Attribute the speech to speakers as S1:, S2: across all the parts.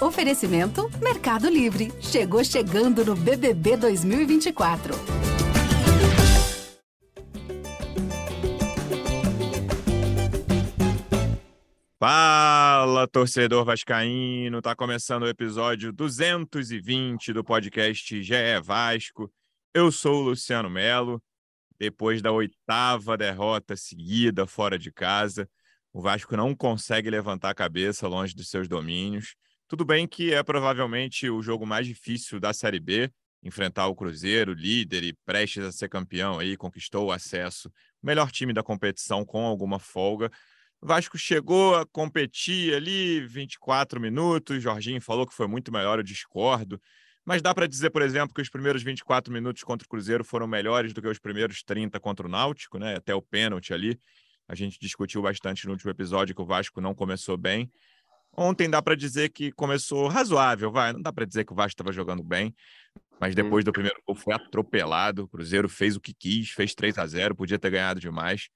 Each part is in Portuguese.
S1: Oferecimento Mercado Livre. Chegou chegando no BBB 2024.
S2: Fala, torcedor vascaíno! Tá começando o episódio 220 do podcast GE Vasco. Eu sou o Luciano Melo. Depois da oitava derrota seguida fora de casa, o Vasco não consegue levantar a cabeça longe dos seus domínios. Tudo bem que é provavelmente o jogo mais difícil da Série B, enfrentar o Cruzeiro, líder e prestes a ser campeão aí, conquistou o acesso, melhor time da competição com alguma folga, o Vasco chegou a competir ali 24 minutos. Jorginho falou que foi muito melhor, eu discordo. Mas dá para dizer, por exemplo, que os primeiros 24 minutos contra o Cruzeiro foram melhores do que os primeiros 30 contra o Náutico, né? Até o pênalti ali. A gente discutiu bastante no último episódio que o Vasco não começou bem. Ontem dá para dizer que começou razoável, vai. Não dá para dizer que o Vasco estava jogando bem, mas depois do primeiro gol foi atropelado. O Cruzeiro fez o que quis, fez 3 a 0 podia ter ganhado demais.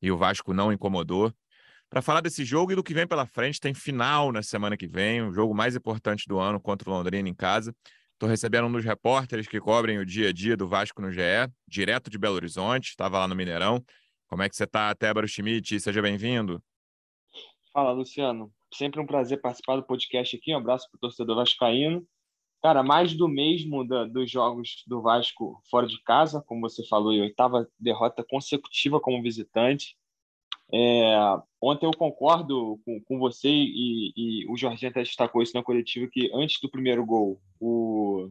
S2: E o Vasco não incomodou. Para falar desse jogo e do que vem pela frente, tem final na semana que vem, o jogo mais importante do ano contra o Londrina em casa. Estou recebendo um dos repórteres que cobrem o dia a dia do Vasco no GE, direto de Belo Horizonte, estava lá no Mineirão. Como é que você está, Tébaro Schmidt? Seja bem-vindo.
S3: Fala, Luciano. Sempre um prazer participar do podcast aqui. Um abraço para o torcedor vascaíno. Cara, mais do mesmo da, dos jogos do Vasco fora de casa, como você falou, e oitava derrota consecutiva como visitante. É, ontem eu concordo com, com você e, e, o Jorginho até destacou isso na coletiva, que antes do primeiro gol, o,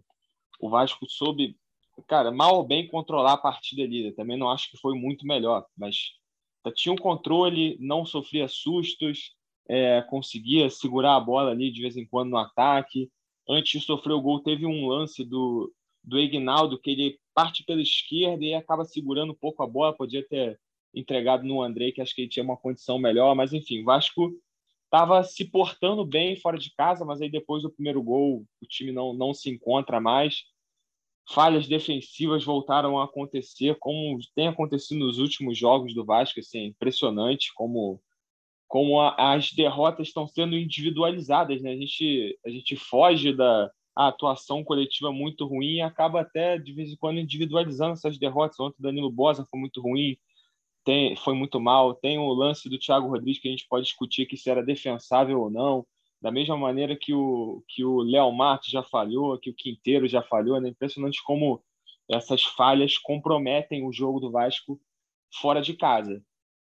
S3: o Vasco soube, cara, mal ou bem controlar a partida ali. Também não acho que foi muito melhor, mas tinha um controle, não sofria sustos, é, conseguia segurar a bola ali de vez em quando no ataque. Antes de sofrer o gol, teve um lance do, do Ignaldo que ele parte pela esquerda e acaba segurando um pouco a bola, podia ter entregado no André, que acho que ele tinha uma condição melhor, mas enfim, o Vasco estava se portando bem fora de casa, mas aí depois do primeiro gol o time não, não se encontra mais. Falhas defensivas voltaram a acontecer, como tem acontecido nos últimos jogos do Vasco, assim, impressionante como como a, as derrotas estão sendo individualizadas, né? A gente a gente foge da atuação coletiva muito ruim e acaba até de vez em quando individualizando essas derrotas. Ontem o Danilo Bosa foi muito ruim, tem, foi muito mal. Tem o lance do Thiago Rodrigues que a gente pode discutir que se era defensável ou não. Da mesma maneira que o que o Léo Matos já falhou, que o Quinteiro já falhou, né? Impressionante como essas falhas comprometem o jogo do Vasco fora de casa.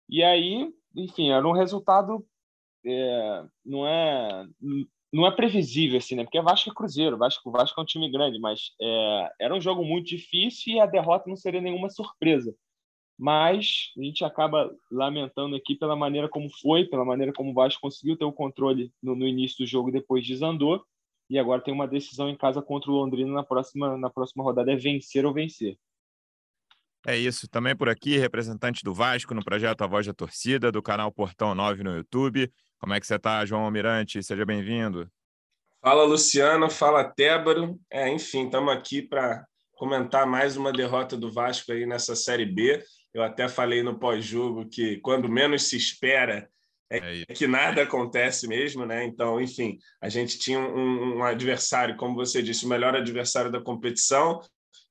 S3: E aí, enfim, era um resultado é, não é não é previsível assim, né? Porque Vasco é Cruzeiro, Vasco, Vasco é um time grande, mas é, era um jogo muito difícil e a derrota não seria nenhuma surpresa mas a gente acaba lamentando aqui pela maneira como foi, pela maneira como o Vasco conseguiu ter o controle no, no início do jogo, depois desandou, e agora tem uma decisão em casa contra o Londrina na próxima, na próxima rodada, é vencer ou vencer.
S2: É isso, também por aqui, representante do Vasco no projeto A Voz da Torcida, do canal Portão 9 no YouTube. Como é que você está, João Almirante? Seja bem-vindo.
S4: Fala, Luciano. Fala, Tébaro. É, enfim, estamos aqui para comentar mais uma derrota do Vasco aí nessa Série B. Eu até falei no pós-jogo que quando menos se espera é, é que nada acontece mesmo, né? Então, enfim, a gente tinha um, um, adversário, como você disse, o melhor adversário da competição,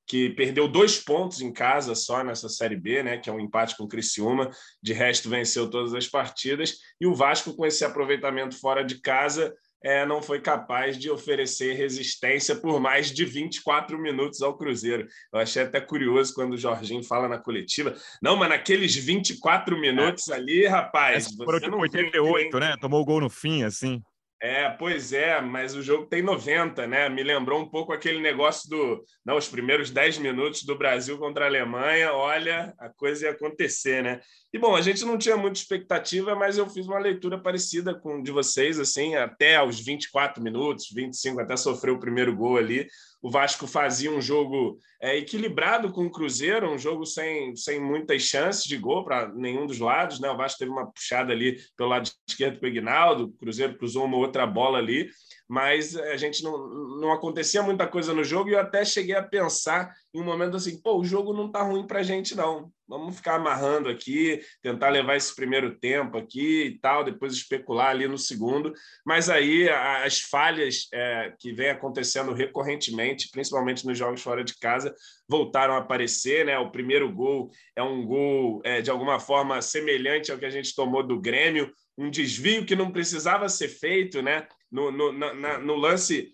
S4: que perdeu dois pontos em casa só nessa Série B, né? Que é um empate com o Criciúma. De resto, venceu todas as partidas. E o Vasco, com esse aproveitamento fora de casa, é, não foi capaz de oferecer resistência por mais de 24 minutos ao Cruzeiro. Eu achei até curioso quando o Jorginho fala na coletiva. Não, mas naqueles 24 minutos é. ali, rapaz.
S2: É, foram tipo 88, né? Tomou o gol no fim, assim.
S4: É, pois é, mas o jogo tem 90, né? Me lembrou um pouco aquele negócio do. Não, os primeiros 10 minutos do Brasil contra a Alemanha, olha, a coisa ia acontecer, né? E bom, a gente não tinha muita expectativa, mas eu fiz uma leitura parecida com de vocês, assim, até aos 24 minutos, 25, até sofreu o primeiro gol ali o Vasco fazia um jogo é, equilibrado com o Cruzeiro, um jogo sem, sem muitas chances de gol para nenhum dos lados. Né? O Vasco teve uma puxada ali pelo lado esquerdo para o Ignaldo, o Cruzeiro cruzou uma outra outra bola ali, mas a gente não, não acontecia muita coisa no jogo e eu até cheguei a pensar em um momento assim, pô, o jogo não tá ruim para a gente não, vamos ficar amarrando aqui, tentar levar esse primeiro tempo aqui e tal, depois especular ali no segundo, mas aí as falhas é, que vem acontecendo recorrentemente, principalmente nos jogos fora de casa, voltaram a aparecer, né? O primeiro gol é um gol é, de alguma forma semelhante ao que a gente tomou do Grêmio, um desvio que não precisava ser feito, né? No, no, na, no lance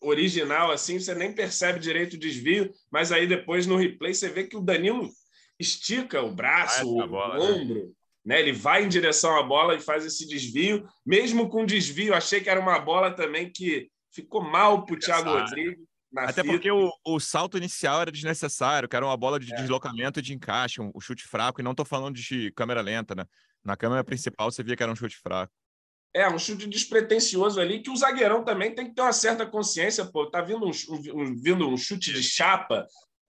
S4: original, assim, você nem percebe direito o desvio, mas aí depois no replay você vê que o Danilo estica o braço, o, bola, o né? ombro, né? né? Ele vai em direção à bola e faz esse desvio. Mesmo com desvio, achei que era uma bola também que ficou mal para o Thiago Rodrigues.
S2: Até fita. porque o, o, salto inicial era desnecessário, que era uma bola de é. deslocamento e de encaixe, um, um, chute fraco, e não estou falando de câmera lenta, né? Na câmera principal você via que era um chute fraco.
S4: É, um chute despretensioso ali, que o zagueirão também tem que ter uma certa consciência, pô. Tá vindo um, um vindo um chute de chapa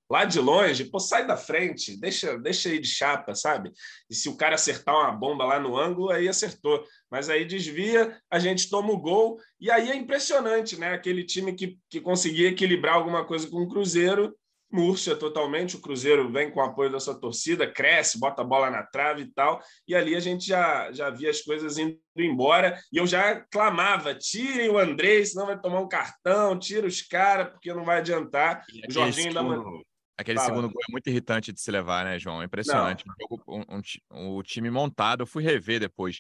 S4: lá de longe, pô, sai da frente, deixa, deixa aí de chapa, sabe? E se o cara acertar uma bomba lá no ângulo, aí acertou. Mas aí desvia, a gente toma o gol, e aí é impressionante, né? Aquele time que, que conseguia equilibrar alguma coisa com o Cruzeiro murcha totalmente. O Cruzeiro vem com o apoio da sua torcida, cresce, bota a bola na trave e tal. E ali a gente já, já via as coisas indo embora. E eu já clamava: tirem o André, senão vai tomar um cartão, tira os caras, porque não vai adiantar. O Jorginho ainda
S2: mandou. Aquele Fala. segundo gol é muito irritante de se levar, né, João? É impressionante. Um, um, um, o time montado, eu fui rever depois.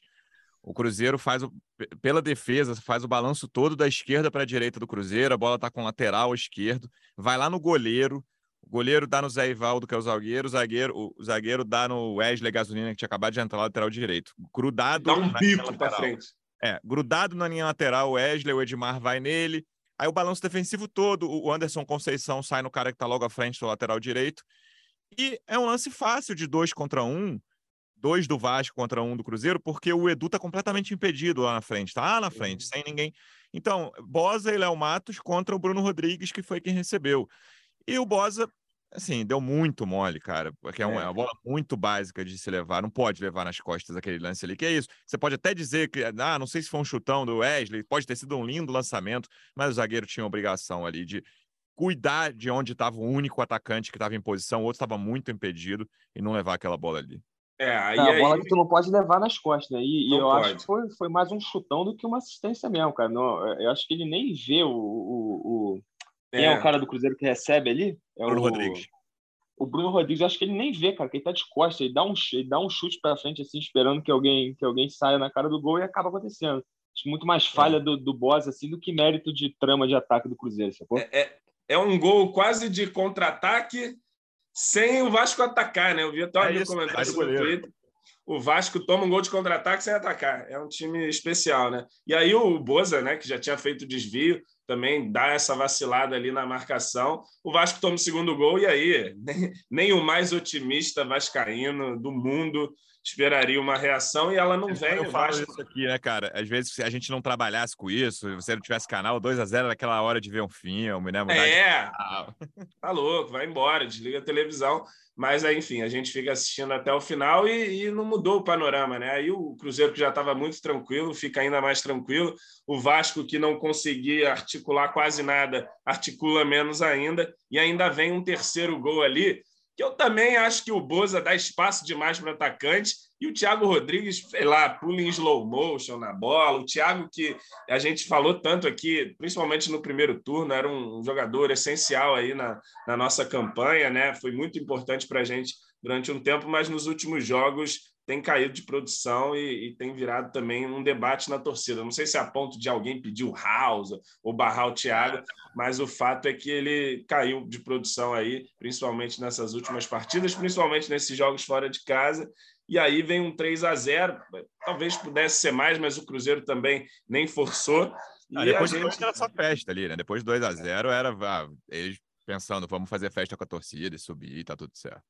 S2: O Cruzeiro faz o, pela defesa, faz o balanço todo da esquerda para a direita do Cruzeiro, a bola está com lateral esquerdo, vai lá no goleiro, o goleiro dá no Zé Ivaldo, que é o zagueiro, o zagueiro, o zagueiro dá no Wesley Gasolina, que tinha acabado de entrar lateral direito. Grudado.
S4: Dá um bico para frente.
S2: É, grudado na linha lateral, o Wesley, o Edmar vai nele. Aí o balanço defensivo todo, o Anderson Conceição sai no cara que tá logo à frente do lateral direito. E é um lance fácil de dois contra um, dois do Vasco contra um do Cruzeiro, porque o Edu tá completamente impedido lá na frente, tá lá na frente, sem ninguém. Então, Bosa e Léo Matos contra o Bruno Rodrigues, que foi quem recebeu. E o Bosa, assim, deu muito mole, cara, porque é uma, é uma, bola muito básica de se levar, não pode levar nas costas aquele lance ali, que é isso. Você pode até dizer que, ah, não sei se foi um chutão do Wesley, pode ter sido um lindo lançamento, mas o zagueiro tinha a obrigação ali de cuidar de onde estava o único atacante que estava em posição, o outro estava muito impedido e não levar aquela bola ali.
S3: É, aí, é a bola aí... que tu não pode levar nas costas, né? E, e eu pode. acho que foi, foi mais um chutão do que uma assistência mesmo, cara. Não, eu acho que ele nem vê o, o, o quem é. é. o cara do Cruzeiro que recebe ali? É
S2: Bruno o, Rodrigues.
S3: O Bruno Rodrigues, eu acho que ele nem vê, cara, que ele tá de costas, ele dá um, ele dá um chute para frente, assim, esperando que alguém, que alguém saia na cara do gol e acaba acontecendo. Acho muito mais falha é. do, do Boss, assim, do que mérito de trama de ataque do Cruzeiro, sacou?
S4: É, é, é um gol quase de contra-ataque sem o Vasco atacar, né? Eu vi até um é comentário no Twitter o Vasco toma um gol de contra-ataque sem atacar. É um time especial, né? E aí o Boza, né, que já tinha feito desvio, também dá essa vacilada ali na marcação. O Vasco toma o segundo gol e aí nem, nem o mais otimista vascaíno do mundo esperaria uma reação e ela não vem.
S2: Eu falo Vasco... isso aqui, né, cara? Às vezes, se a gente não trabalhasse com isso, se você não tivesse canal 2 a 0 naquela hora de ver um filme, né?
S4: Mudar é, tá louco, vai embora, desliga a televisão. Mas, enfim, a gente fica assistindo até o final e, e não mudou o panorama, né? Aí o Cruzeiro, que já estava muito tranquilo, fica ainda mais tranquilo. O Vasco, que não conseguia articular quase nada, articula menos ainda. E ainda vem um terceiro gol ali, que eu também acho que o Boza dá espaço demais para o atacante e o Thiago Rodrigues, sei lá, pula em slow motion na bola. O Thiago, que a gente falou tanto aqui, principalmente no primeiro turno, era um jogador essencial aí na, na nossa campanha, né? Foi muito importante para a gente durante um tempo, mas nos últimos jogos tem caído de produção e, e, tem virado também um debate na torcida. Não sei se é a ponto de alguém pedir o House ou barrar o Thiago, mas o fato é que ele caiu de produção aí, principalmente nessas últimas partidas, principalmente nesses jogos fora de casa e aí vem um 3 a 0 talvez pudesse ser mais, mas o Cruzeiro também nem forçou.
S2: Ah, depois gente... era só festa ali, né? Depois 2 a 0 era ah, eles pensando, vamos fazer festa com a torcida e subir, tá tudo certo.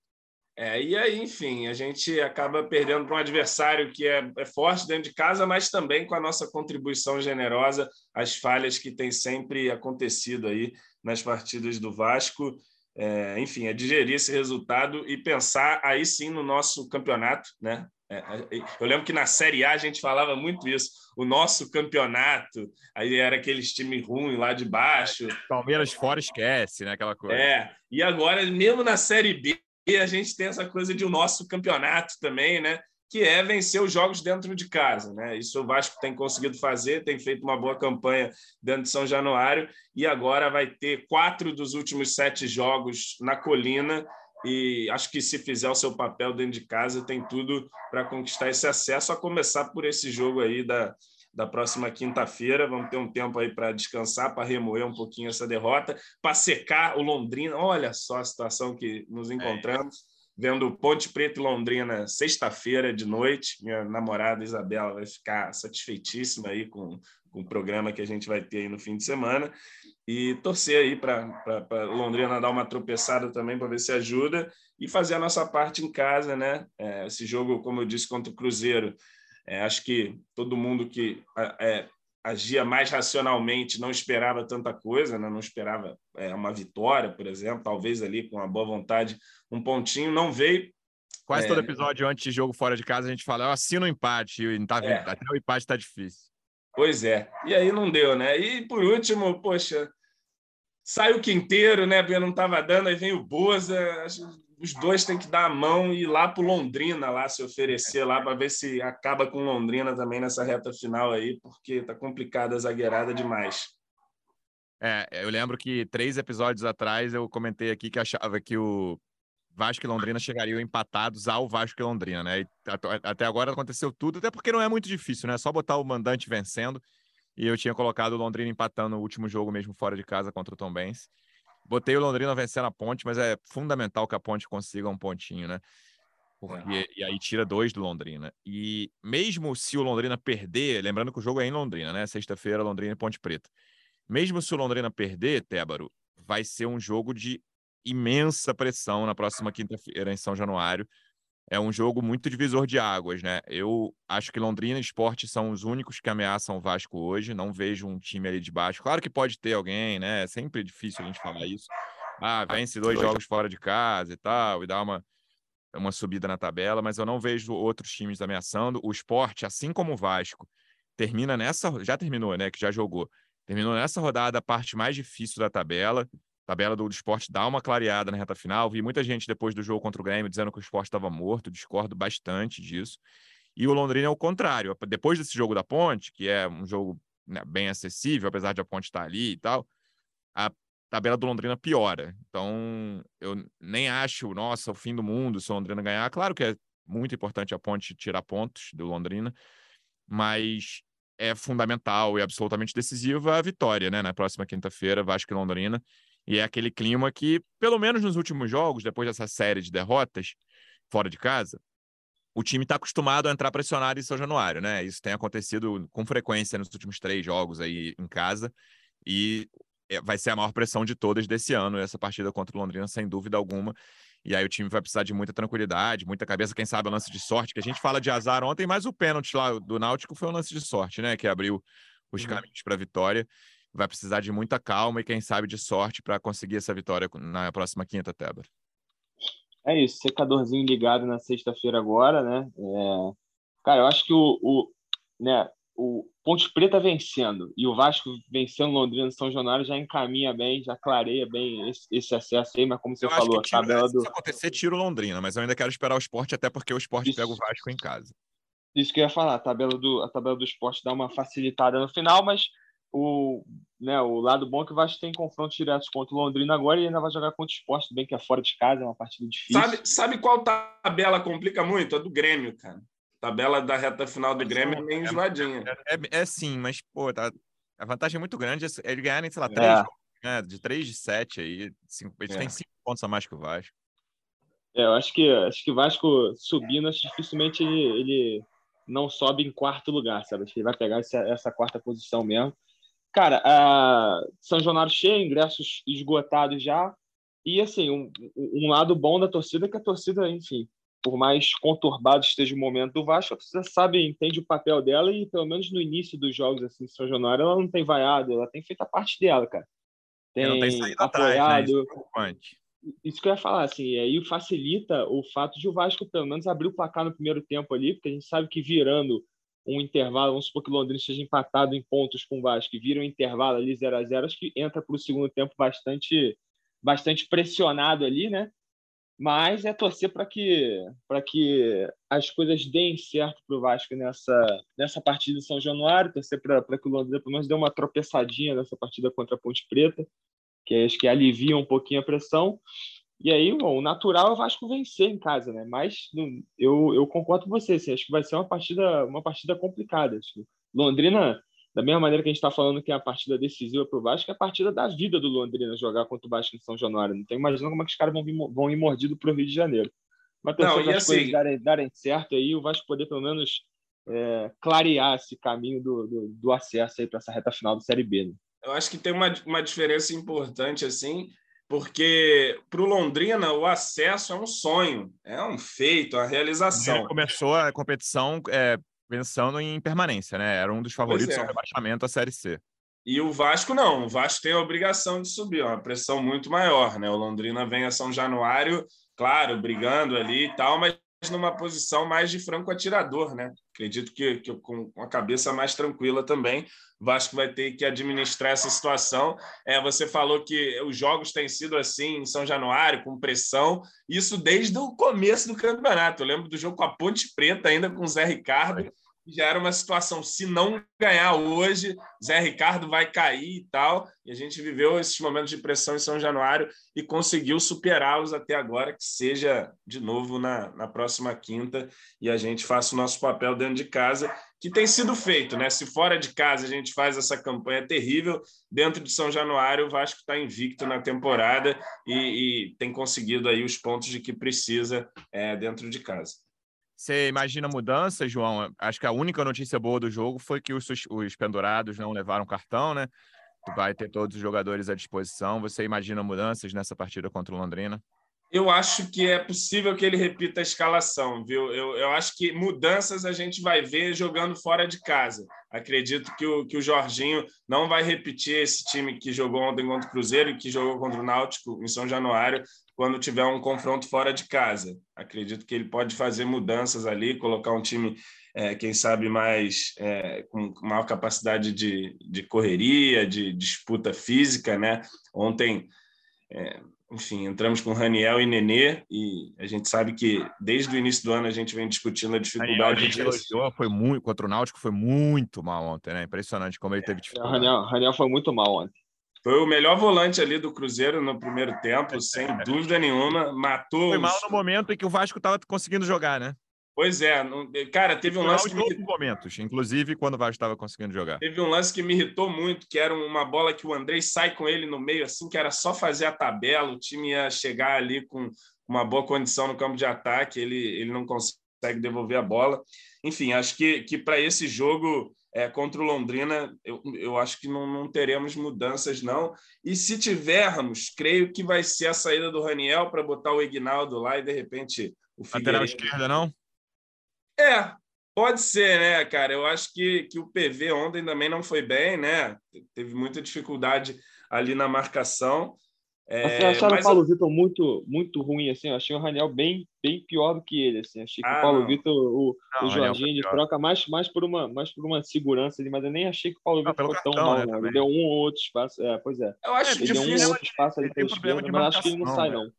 S4: É, e aí, enfim, a gente acaba perdendo para um adversário que é, é, forte dentro de casa, mas também com a nossa contribuição generosa, as falhas que tem sempre acontecido aí nas partidas do Vasco é, enfim, é digerir esse resultado e pensar aí sim no nosso campeonato, né? É, é, eu lembro que na Série A a gente falava muito isso. O nosso campeonato, aí era aqueles time ruim lá de baixo.
S2: Palmeiras fora esquece, né? Aquela coisa.
S4: É, e agora, mesmo na Série B, a gente tem essa coisa de o nosso campeonato também, né? Que é vencer os jogos dentro de casa, né? Isso o Vasco tem conseguido fazer, tem feito uma boa campanha dentro de São Januário e agora vai ter quatro dos últimos sete jogos na Colina e acho que se fizer o seu papel dentro de casa, tem tudo para conquistar esse acesso, a começar por esse jogo aí da, da próxima quinta-feira. Vamos ter um tempo aí para descansar, para remoer um pouquinho essa derrota, para secar o Londrina. Olha só a situação que nos encontramos. É. Vendo Ponte Preta e Londrina sexta-feira de noite. Minha namorada Isabela vai ficar satisfeitíssima aí com, com o programa que a gente vai ter aí no fim de semana e torcer aí para Londrina dar uma tropeçada também para ver se ajuda e fazer a nossa parte em casa, né? É, esse jogo, como eu disse, contra o Cruzeiro, é, acho que todo mundo que é, agia mais racionalmente não esperava tanta coisa, né? não esperava é, uma vitória, por exemplo, talvez ali com a boa vontade um pontinho, não veio.
S2: Quase todo é. episódio antes de jogo fora de casa a gente fala, eu assino o um empate, e tá, é. até o empate está difícil.
S4: Pois é. E aí não deu, né? E por último, poxa, sai o Quinteiro, né? Porque não estava dando, aí vem o Boza. Os dois têm que dar a mão e ir lá para Londrina, lá se oferecer lá para ver se acaba com Londrina também nessa reta final aí, porque tá complicada a zagueirada demais.
S2: É, eu lembro que três episódios atrás eu comentei aqui que achava que o Vasco e Londrina chegariam empatados ao Vasco e Londrina, né? E até agora aconteceu tudo, até porque não é muito difícil, né? É só botar o mandante vencendo. E eu tinha colocado o Londrina empatando no último jogo mesmo fora de casa contra o Tom Benz. Botei o Londrina vencendo a ponte, mas é fundamental que a ponte consiga um pontinho, né? Porque. E aí tira dois do Londrina. E mesmo se o Londrina perder, lembrando que o jogo é em Londrina, né? Sexta-feira, Londrina e Ponte Preta. Mesmo se o Londrina perder, Tébaro, vai ser um jogo de imensa pressão na próxima quinta-feira em São Januário. É um jogo muito divisor de águas, né? Eu acho que Londrina e Esporte são os únicos que ameaçam o Vasco hoje. Não vejo um time ali de baixo. Claro que pode ter alguém, né? É sempre difícil a gente falar isso. Ah, vence dois jogos fora de casa e tal, e dá uma, uma subida na tabela, mas eu não vejo outros times ameaçando. O esporte, assim como o Vasco, termina nessa. Já terminou, né? Que já jogou. Terminou nessa rodada a parte mais difícil da tabela tabela do, esporte dá uma clareada na reta final. Vi muita gente depois do jogo contra o Grêmio dizendo que o esporte estava morto, discordo bastante disso. E o Londrina é o contrário. Depois desse jogo da Ponte, que é um jogo né, bem acessível, apesar de a Ponte estar ali e tal, a tabela do Londrina piora. Então, eu nem acho, nossa, o fim do mundo se o Londrina ganhar. Claro que é muito importante a Ponte tirar pontos do Londrina, mas é fundamental e absolutamente decisiva a vitória, né? Na próxima quinta-feira, Vasco e Londrina. E é aquele clima que, pelo menos nos últimos jogos, depois dessa série de derrotas fora de casa, o time está acostumado a entrar pressionado em São Januário, né? Isso tem acontecido com frequência nos últimos três jogos aí em casa. E é, vai ser a maior pressão de todas desse ano, essa partida contra o Londrina, sem dúvida alguma. E aí o time vai precisar de muita tranquilidade, muita cabeça, quem sabe o lance de sorte, que a gente fala de azar ontem, mas o pênalti lá do Náutico foi um lance de sorte, né? Que abriu os uhum. caminhos para a vitória vai precisar de muita calma e, quem sabe, de sorte para conseguir essa vitória na próxima quinta, Tébora.
S3: É isso, secadorzinho ligado na sexta-feira agora, né? É... Cara, eu acho que o, o, né, o Ponte Preta vencendo e o Vasco vencendo Londrina e São Januário já encaminha bem, já clareia bem esse, esse acesso aí, mas como você eu falou, a tabela do.
S2: Se acontecer, tiro Londrina, mas eu ainda quero esperar o esporte, até porque o esporte isso, pega o Vasco em casa.
S3: Isso que eu ia falar, a tabela do, a tabela do esporte dá uma facilitada no final, mas o, né, o lado bom é que o Vasco tem confrontos diretos contra o Londrina agora e ainda vai jogar contra o Esporte, bem que é fora de casa, é uma partida difícil.
S4: Sabe, sabe qual tabela complica muito? A do Grêmio, cara. A tabela da reta final do Grêmio é meio enjoadinha.
S2: É, é, é, sim, mas, pô, tá, a vantagem é muito grande. É ele ganhar, sei lá, três é. né, de três de sete aí. Cinco, eles é. têm cinco pontos a mais que o Vasco.
S3: É, eu acho que acho que o Vasco subindo, dificilmente ele, ele não sobe em quarto lugar, sabe? Acho que ele vai pegar essa, essa quarta posição mesmo. Cara, uh, São Januário cheio, ingressos esgotados já. E, assim, um, um, lado bom da torcida é que a torcida, enfim, por mais conturbado esteja o momento do Vasco, a torcida sabe, entende o papel dela e, pelo menos no início dos jogos, assim, São Januário, ela não tem vaiado, ela tem feito a parte dela, cara.
S2: Tem, tem apoiado. Atrás, né?
S3: isso que eu ia falar, assim, e aí facilita o fato de o Vasco pelo menos abrir o placar no primeiro tempo ali, porque a gente sabe que virando um intervalo, vamos supor que o Londrina esteja empatado em pontos com o Vasco, e vira um intervalo ali 0 a 0 acho que entra para o segundo tempo bastante, bastante pressionado ali, né? Mas é torcer para que, para que as coisas deem certo para o Vasco nessa, nessa partida de São Januário, torcer para que o Londrina pelo menos dê uma tropeçadinha nessa partida contra a Ponte Preta, que acho que alivia um pouquinho a pressão. E aí, bom, o natural é o Vasco vencer em casa, né? Mas eu, eu concordo com você, assim, acho que vai ser uma partida, uma partida complicada. Acho Londrina, da mesma maneira que a gente está falando que é a partida decisiva para o Vasco, é a partida da vida do Londrina jogar contra o Vasco em São Januário. Não tem imaginando como é que os caras vão, vir, vão ir mordidos para o Rio de Janeiro. Mas pensando que as assim... coisas darem, darem certo aí, o Vasco poder pelo menos é, clarear esse caminho do, do, do acesso aí para essa reta final do Série B. Né?
S4: Eu acho que tem uma, uma diferença importante assim porque para o Londrina o acesso é um sonho, é um feito, uma realização. Ele
S2: começou a competição é, pensando em permanência, né? Era um dos favoritos é. ao rebaixamento à Série C.
S4: E o Vasco não, o Vasco tem a obrigação de subir, uma pressão muito maior, né? O Londrina vem a São Januário, claro, brigando ali e tal, mas numa posição mais de franco atirador, né? Acredito que, que com a cabeça mais tranquila também, o Vasco vai ter que administrar essa situação. É, você falou que os jogos têm sido assim em São Januário, com pressão, isso desde o começo do campeonato. Eu lembro do jogo com a Ponte Preta, ainda com o Zé Ricardo, já era uma situação, se não ganhar hoje, Zé Ricardo vai cair e tal. E a gente viveu esses momentos de pressão em São Januário e conseguiu superá-los até agora, que seja de novo na, na próxima quinta e a gente faça o nosso papel dentro de casa, que tem sido feito, né? Se fora de casa a gente faz essa campanha terrível, dentro de São Januário o Vasco está invicto na temporada e, e, tem conseguido aí os pontos de que precisa é, dentro de casa.
S2: Você imagina mudanças, João? Acho que a única notícia boa do jogo foi que os, os pendurados não levaram cartão, né? Vai ter todos os jogadores à disposição. Você imagina mudanças nessa partida contra o Londrina?
S4: Eu acho que é possível que ele repita a escalação, viu? Eu, eu acho que mudanças a gente vai ver jogando fora de casa. Acredito que o, que o Jorginho não vai repetir esse time que jogou ontem contra o Cruzeiro e que jogou contra o Náutico em São Januário quando tiver um confronto fora de casa. Acredito que ele pode fazer mudanças ali, colocar um time, é, quem sabe, mais é, com maior capacidade de, de correria, de disputa física, né? Ontem, é, enfim, entramos com Raniel e Nenê e a gente sabe que desde o início do ano a gente vem discutindo a dificuldade. Raniel,
S2: de... foi muito contra o Náutico, foi muito mal ontem, né? Impressionante como ele teve dificuldade.
S3: Raniel, Raniel foi muito mal ontem.
S4: Foi o melhor volante ali do Cruzeiro no primeiro tempo, sem dúvida nenhuma. Matou.
S2: Foi mal no momento em que o Vasco estava conseguindo jogar, né?
S4: Pois é, cara, teve um lance
S2: que me... momentos, inclusive quando o Vasco estava conseguindo jogar.
S4: Teve um lance que me irritou muito, que era uma bola que o Andrei sai com ele no meio, assim, que era só fazer a tabela, o time ia chegar ali com uma boa condição no campo de ataque, ele, ele não consegue devolver a bola. Enfim, acho que, que para esse jogo é, contra o Londrina, eu, eu acho que não, não teremos mudanças, não. E se tivermos, creio que vai ser a saída do Raniel para botar o Ignaldo lá e, de repente, o
S2: Figueiredo... Lateral esquerda, não?
S4: É, pode ser, né, cara? Eu acho que, que o PV ontem também não foi bem, né? Teve muita dificuldade ali na marcação.
S3: É, eu acharam mas... o Paulo Vitor muito, muito ruim, assim. Eu achei o Raniel bem, bem pior do que ele, assim. Achei que ah, o Paulo não. Vitor, o, não, o Jorginho, ele troca mais, mais, por uma, mais por uma segurança ali, mas eu nem achei que o Paulo Vitor foi tão mal, né, não. Ele deu um ou outro espaço. É, pois é.
S4: Eu acho
S3: ele
S4: deu
S3: um ou outro espaço ali pela esquerda, mas acho que ele não sai, né? não.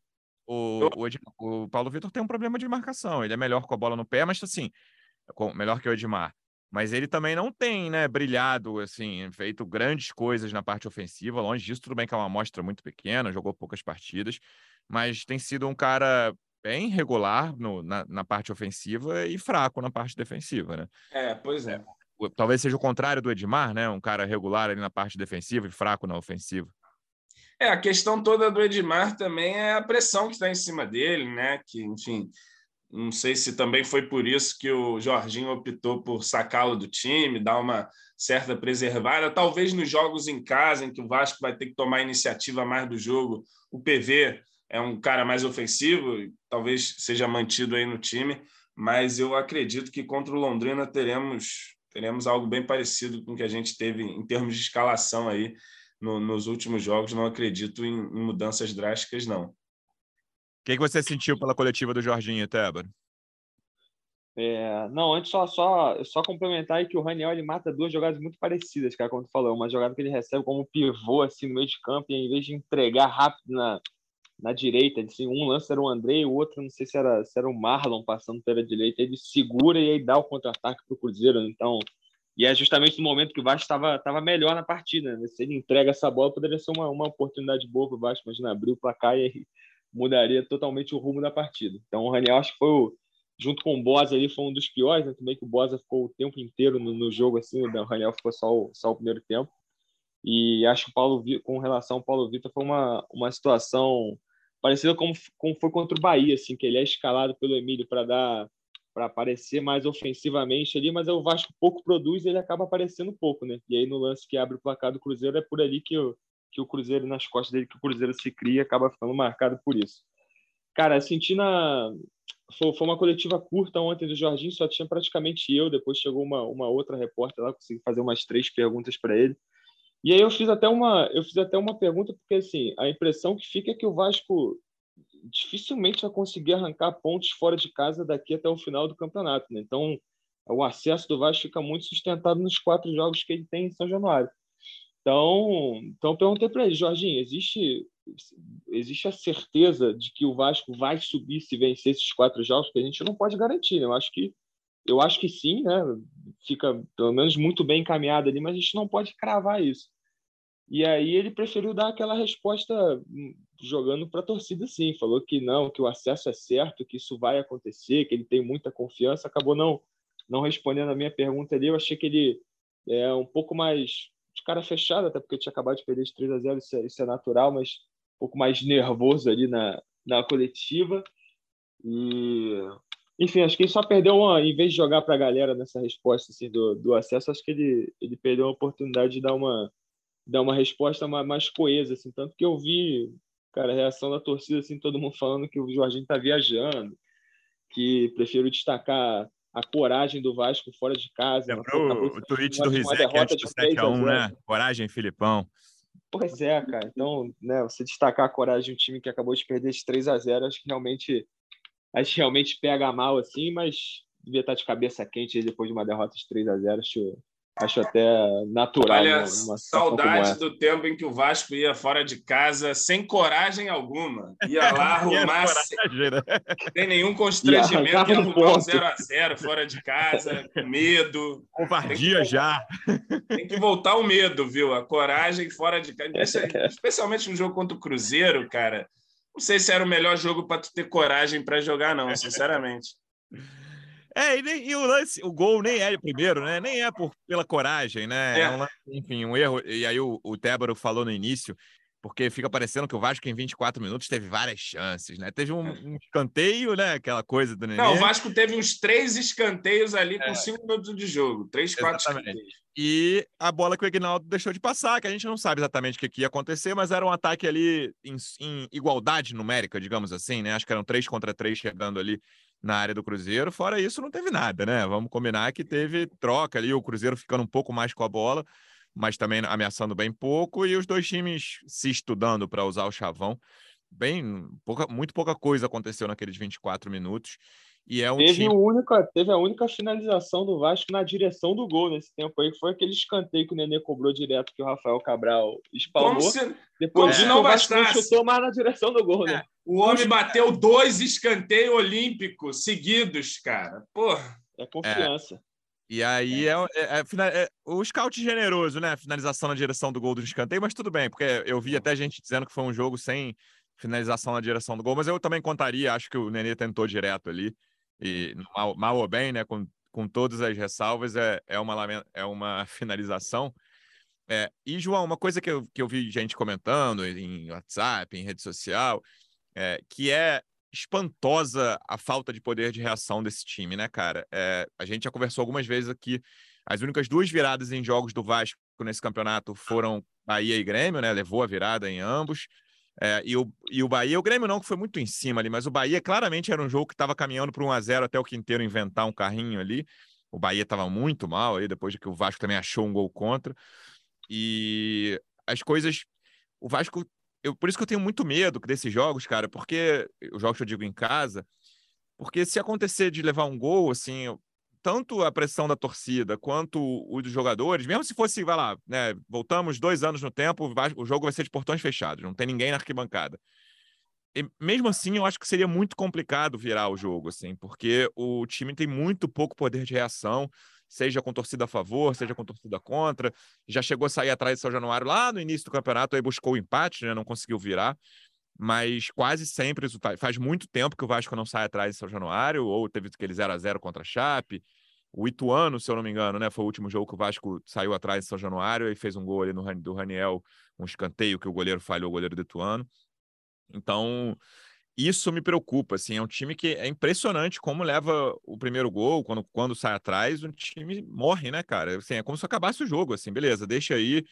S2: O, o, o Paulo Vitor tem um problema de marcação. Ele é melhor com a bola no pé, mas assim, melhor que o Edmar mas ele também não tem, né, brilhado, assim, feito grandes coisas na parte ofensiva. Longe disso, tudo bem que é uma amostra muito pequena, jogou poucas partidas, mas tem sido um cara bem regular no, na, na, parte ofensiva e fraco na parte defensiva, né?
S4: É, pois é.
S2: é. Talvez seja o contrário do Edmar, né? Um cara regular ali na parte defensiva e fraco na ofensiva.
S4: É, a questão toda do Edmar também é a pressão que está em cima dele, né? Que, enfim, não sei se também foi por isso que o Jorginho optou por sacá-lo do time, dar uma certa preservada. Talvez nos jogos em casa, em que o Vasco vai ter que tomar iniciativa mais do jogo, o PV é um cara mais ofensivo, talvez seja mantido aí no time, mas eu acredito que contra o Londrina teremos teremos algo bem parecido com o que a gente teve em termos de escalação aí no, nos últimos jogos. Não acredito em, em mudanças drásticas, não.
S2: Que, que você sentiu pela coletiva do Jorginho, Tébaro?
S3: É, não, antes só, só, só complementar aí que o Raniel ele mata duas jogadas muito parecidas, cara, como tu falou. Uma jogada que ele recebe como pivô, assim, no meio de campo, e em vez de entregar rápido na, na direita, assim, um lance era o André, o outro não sei se era, se era o Marlon passando pela direita, ele segura e aí dá o contra-ataque para o Cruzeiro. Né? Então, e é justamente no momento que o Vasco estava melhor na partida. Né? Se ele entrega essa bola, poderia ser uma, uma oportunidade boa para o Vasco, imagina, abrir o placar e mudaria totalmente o rumo da partida. Então, o Raniel acho que foi o junto com o Bosa ali, foi um dos piores, né? Também que o Bosa ficou o tempo inteiro no, no jogo, assim, o Raniel ficou só o, só o primeiro tempo. E acho que o Paulo, com relação ao Paulo Vitor, foi uma, uma situação parecida como, como foi contra o Bahia, assim, que ele é escalado pelo Emílio para dar para aparecer mais ofensivamente ali, mas o Vasco pouco produz e ele acaba aparecendo pouco, né? E aí no lance que abre o placar do Cruzeiro é por ali que o, que o Cruzeiro, nas costas dele, que o Cruzeiro se cria, acaba ficando marcado por isso. Cara, senti na, foi, foi, uma coletiva curta ontem do Jorginho, só tinha praticamente eu. Depois chegou uma, uma outra repórter lá, consegui fazer umas três perguntas para ele. E aí eu fiz até uma eu fiz até uma pergunta porque assim a impressão que fica é que o Vasco dificilmente vai conseguir arrancar pontos fora de casa daqui até o final do campeonato. Né? Então o acesso do Vasco fica muito sustentado nos quatro jogos que ele tem em São Januário. Então, então perguntei para ele, Jorginho, existe existe a certeza de que o Vasco vai subir se vencer esses quatro jogos, que a gente não pode garantir. Né? Eu acho que eu acho que sim, né? Fica pelo menos muito bem encaminhado ali, mas a gente não pode cravar isso. E aí ele preferiu dar aquela resposta hum, jogando para a torcida, sim. Falou que não, que o acesso é certo, que isso vai acontecer, que ele tem muita confiança. Acabou não não respondendo a minha pergunta ali. Eu achei que ele é um pouco mais de cara fechada, até porque tinha acabado de perder de 3 a 0, isso é, isso é natural, mas um pouco mais nervoso ali na, na coletiva. E, enfim, acho que ele só perdeu uma, em vez de jogar para a galera nessa resposta assim, do, do acesso, acho que ele, ele perdeu a oportunidade de dar uma, dar uma resposta mais, coesa, assim, tanto que eu vi, cara, a reação da torcida, assim, todo mundo falando que o Jorginho está viajando, que prefiro destacar a coragem do Vasco fora de casa.
S2: Lembrou o, o tweet do Rizek antes do 7x1, né? Coragem, Filipão.
S3: Pois é, cara. Então, né, você destacar a coragem de um time que acabou de perder de 3 a 0 acho que realmente acho que realmente pega mal assim, mas devia estar de cabeça quente depois de uma derrota de 3 a 0 acho Acho até natural.
S4: Olha, saudade do tempo em que o Vasco ia fora de casa sem coragem alguma. Ia lá arrumar coragem, né? sem nenhum constrangimento, ia arrumar um 0x0 fora de casa, com medo.
S2: Covardia já.
S4: Tem que voltar o medo, viu? A coragem fora de casa. Especialmente no jogo contra o Cruzeiro, cara. Não sei se era o melhor jogo para tu ter coragem para jogar, não, sinceramente.
S2: É, e, nem, e, o lance, o gol nem é primeiro, né? Nem é por, pela coragem, né? É. é um lance, enfim, um erro. E aí o, o Tébaro falou no início, porque fica parecendo que o Vasco em 24 minutos teve várias chances, né? Teve um, um escanteio, né? Aquela coisa do Nenê.
S4: Não, o Vasco teve uns três escanteios ali com é. cinco minutos de jogo. Três, quatro exatamente. escanteios.
S2: E a bola que o Ignaldo deixou de passar, que a gente não sabe exatamente o que, ia acontecer, mas era um ataque ali em, em igualdade numérica, digamos assim, né? Acho que eram três contra três chegando ali na área do Cruzeiro. Fora isso, não teve nada, né? Vamos combinar que teve troca ali, o Cruzeiro ficando um pouco mais com a bola, mas também ameaçando bem pouco, e os dois times se estudando para usar o chavão. Bem, pouca, muito pouca coisa aconteceu naqueles 24 minutos. E é um
S3: teve,
S2: time...
S3: única, teve a única finalização do Vasco na direção do gol nesse tempo aí, que foi aquele escanteio que o Nenê cobrou direto que o Rafael Cabral espalmou. Se, Depois disso, não o Vasco bastasse. não chutou mais na direção do gol, né? É.
S4: O homem bateu dois escanteios olímpicos seguidos, cara. Porra.
S3: É confiança. É.
S2: E aí é, é, é, é, o scout generoso, né? Finalização na direção do gol do escanteio, mas tudo bem, porque eu vi até gente dizendo que foi um jogo sem finalização na direção do gol, mas eu também contaria, acho que o Nenê tentou direto ali e mal, mal ou bem, né, com, com todas as ressalvas, é, é, uma, é uma finalização. É, e, João, uma coisa que eu, que eu vi gente comentando em WhatsApp, em rede social, é, que é espantosa a falta de poder de reação desse time, né, cara? É, a gente já conversou algumas vezes aqui, as únicas duas viradas em jogos do Vasco nesse campeonato foram Bahia e Grêmio, né? Levou a virada em ambos. É, e, o, e o Bahia, o Grêmio não, que foi muito em cima ali, mas o Bahia claramente era um jogo que estava caminhando para um a 0 até o Quinteiro inventar um carrinho ali. O Bahia estava muito mal aí, depois de que o Vasco também achou um gol contra. E as coisas. O Vasco eu, por isso que eu tenho muito medo desses jogos, cara, porque os jogos que eu digo em casa, porque se acontecer de levar um gol, assim, tanto a pressão da torcida quanto o dos jogadores, mesmo se fosse, vai lá, né, voltamos dois anos no tempo, o jogo vai ser de portões fechados, não tem ninguém na arquibancada. E mesmo assim, eu acho que seria muito complicado virar o jogo, assim, porque o time tem muito pouco poder de reação, seja com torcida a favor, seja com torcida contra. Já chegou a sair atrás de São Januário lá no início do campeonato, aí buscou o empate, né, não conseguiu virar mas quase sempre faz muito tempo que o Vasco não sai atrás de São Januário, ou teve aquele 0 a 0 contra a Chape. O Ituano, se eu não me engano, né, foi o último jogo que o Vasco saiu atrás de São Januário e fez um gol ali no, do Raniel, um escanteio que o goleiro falhou, o goleiro do Ituano. Então, isso me preocupa, assim, é um time que é impressionante como leva o primeiro gol, quando, quando sai atrás, o time morre, né, cara? Assim, é como se acabasse o jogo, assim, beleza, deixa aí,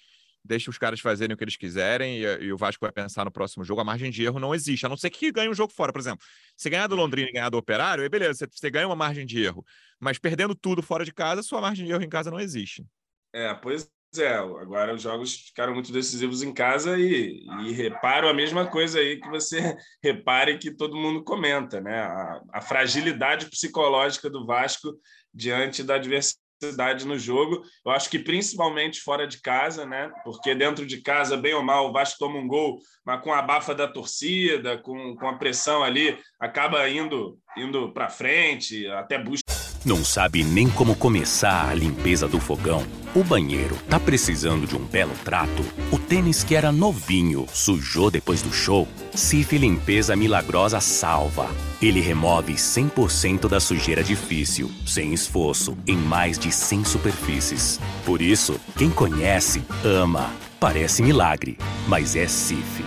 S2: deixa os caras fazerem o que eles quiserem e, e, o Vasco vai pensar no próximo jogo. A margem de erro não existe, a não ser que ganhe um jogo fora. Por exemplo, se ganhar do Londrina e ganhar do Operário, aí beleza, você, você ganha uma margem de erro. Mas perdendo tudo fora de casa, sua margem de erro em casa não existe.
S4: É, pois é. Agora os jogos ficaram muito decisivos em casa e, e reparo a mesma coisa aí que você repare que todo mundo comenta, né? A, a fragilidade psicológica do Vasco diante da adversidade cidade no jogo. Eu acho que principalmente fora de casa, né? Porque dentro de casa, bem ou mal, o Vasco toma um gol, mas com a bafa da torcida, com, com a pressão ali, acaba indo indo para frente, até busca
S5: não sabe nem como começar a limpeza do fogão? O banheiro tá precisando de um belo trato? O tênis que era novinho sujou depois do show? Cif Limpeza Milagrosa salva. Ele remove 100% da sujeira difícil, sem esforço, em mais de 100 superfícies. Por isso, quem conhece, ama. Parece milagre, mas é Cif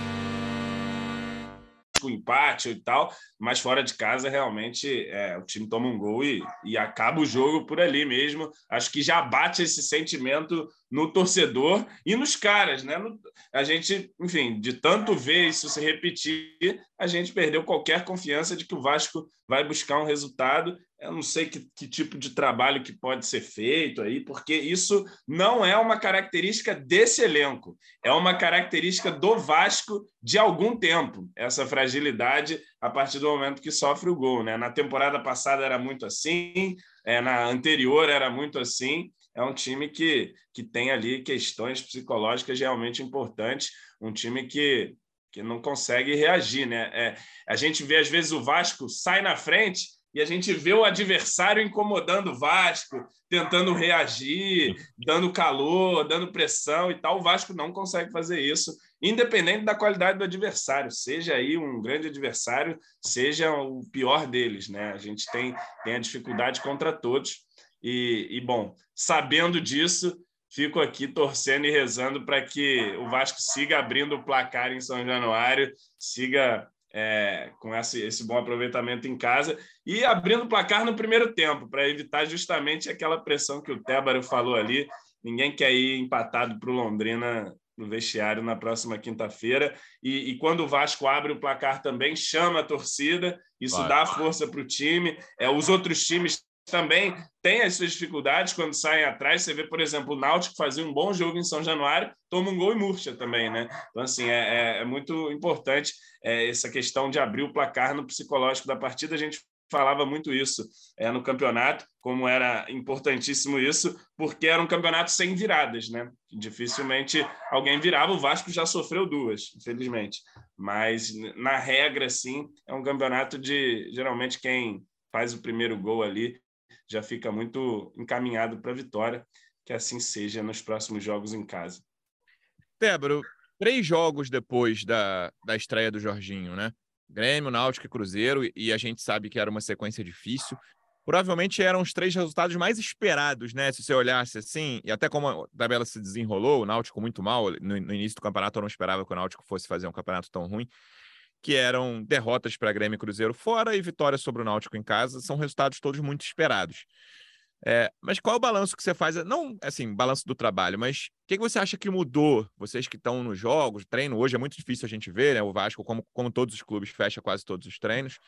S4: o empate e tal, mas fora de casa, realmente, é, o time toma um gol e, e acaba o jogo por ali mesmo. Acho que já bate esse sentimento no torcedor e nos caras, né? No, a gente, enfim, de tanto ver isso se repetir, a gente perdeu qualquer confiança de que o Vasco vai buscar um resultado. Eu não sei que, que tipo de trabalho que pode ser feito aí, porque isso não é uma característica desse elenco, é uma característica do Vasco de algum tempo, essa fragilidade a partir do momento que sofre o gol. Né? Na temporada passada era muito assim, é, na anterior era muito assim é um time que, que tem ali questões psicológicas realmente importantes, um time que, que não consegue reagir. Né? É, a gente vê, às vezes, o Vasco sai na frente e a gente vê o adversário incomodando o Vasco, tentando reagir, dando calor, dando pressão e tal. O Vasco não consegue fazer isso, independente da qualidade do adversário, seja aí um grande adversário, seja o pior deles. Né? A gente tem, tem a dificuldade contra todos. E, e, bom, sabendo disso, fico aqui torcendo e rezando para que o Vasco siga abrindo o placar em São Januário, siga é, com esse, esse bom aproveitamento em casa e abrindo o placar no primeiro tempo, para evitar justamente aquela pressão que o Tébaro falou ali. Ninguém quer ir empatado para o Londrina no vestiário na próxima quinta-feira. E, e, quando o Vasco abre o placar também, chama a torcida, isso vai, dá força para o time. É, os outros times também tem as suas dificuldades quando saem atrás. Você vê, por exemplo, o Náutico fazia um bom jogo em São Januário, toma um gol e murcha também, né? Então, assim, é, é, é muito importante é, essa questão de abrir o placar no psicológico da partida. A gente falava muito isso é, no campeonato, como era importantíssimo isso, porque era um campeonato sem viradas, né? Dificilmente alguém virava, o Vasco já sofreu duas, infelizmente. Mas, na regra, sim, é um campeonato de, geralmente, quem faz o primeiro gol ali já fica muito encaminhado para a vitória. Que assim seja nos próximos jogos em casa.
S2: Débora, três jogos depois da, da estreia do Jorginho, né? Grêmio, Náutico e Cruzeiro, e a gente sabe que era uma sequência difícil. Provavelmente eram os três resultados mais esperados, né? Se você olhasse assim, e até como a tabela se desenrolou, o Náutico muito mal. No, no início do campeonato, eu não esperava que o Náutico fosse fazer um campeonato tão ruim que eram derrotas para Grêmio e Cruzeiro fora e vitórias sobre o Náutico em casa, são resultados todos muito esperados. É, mas qual é o balanço que você faz? Não, assim, balanço do trabalho, mas o que, que, você acha que mudou? Vocês que estão nos jogos, treino, hoje é muito difícil a gente ver, né? O Vasco, como, como todos os clubes, fecha quase todos os treinos.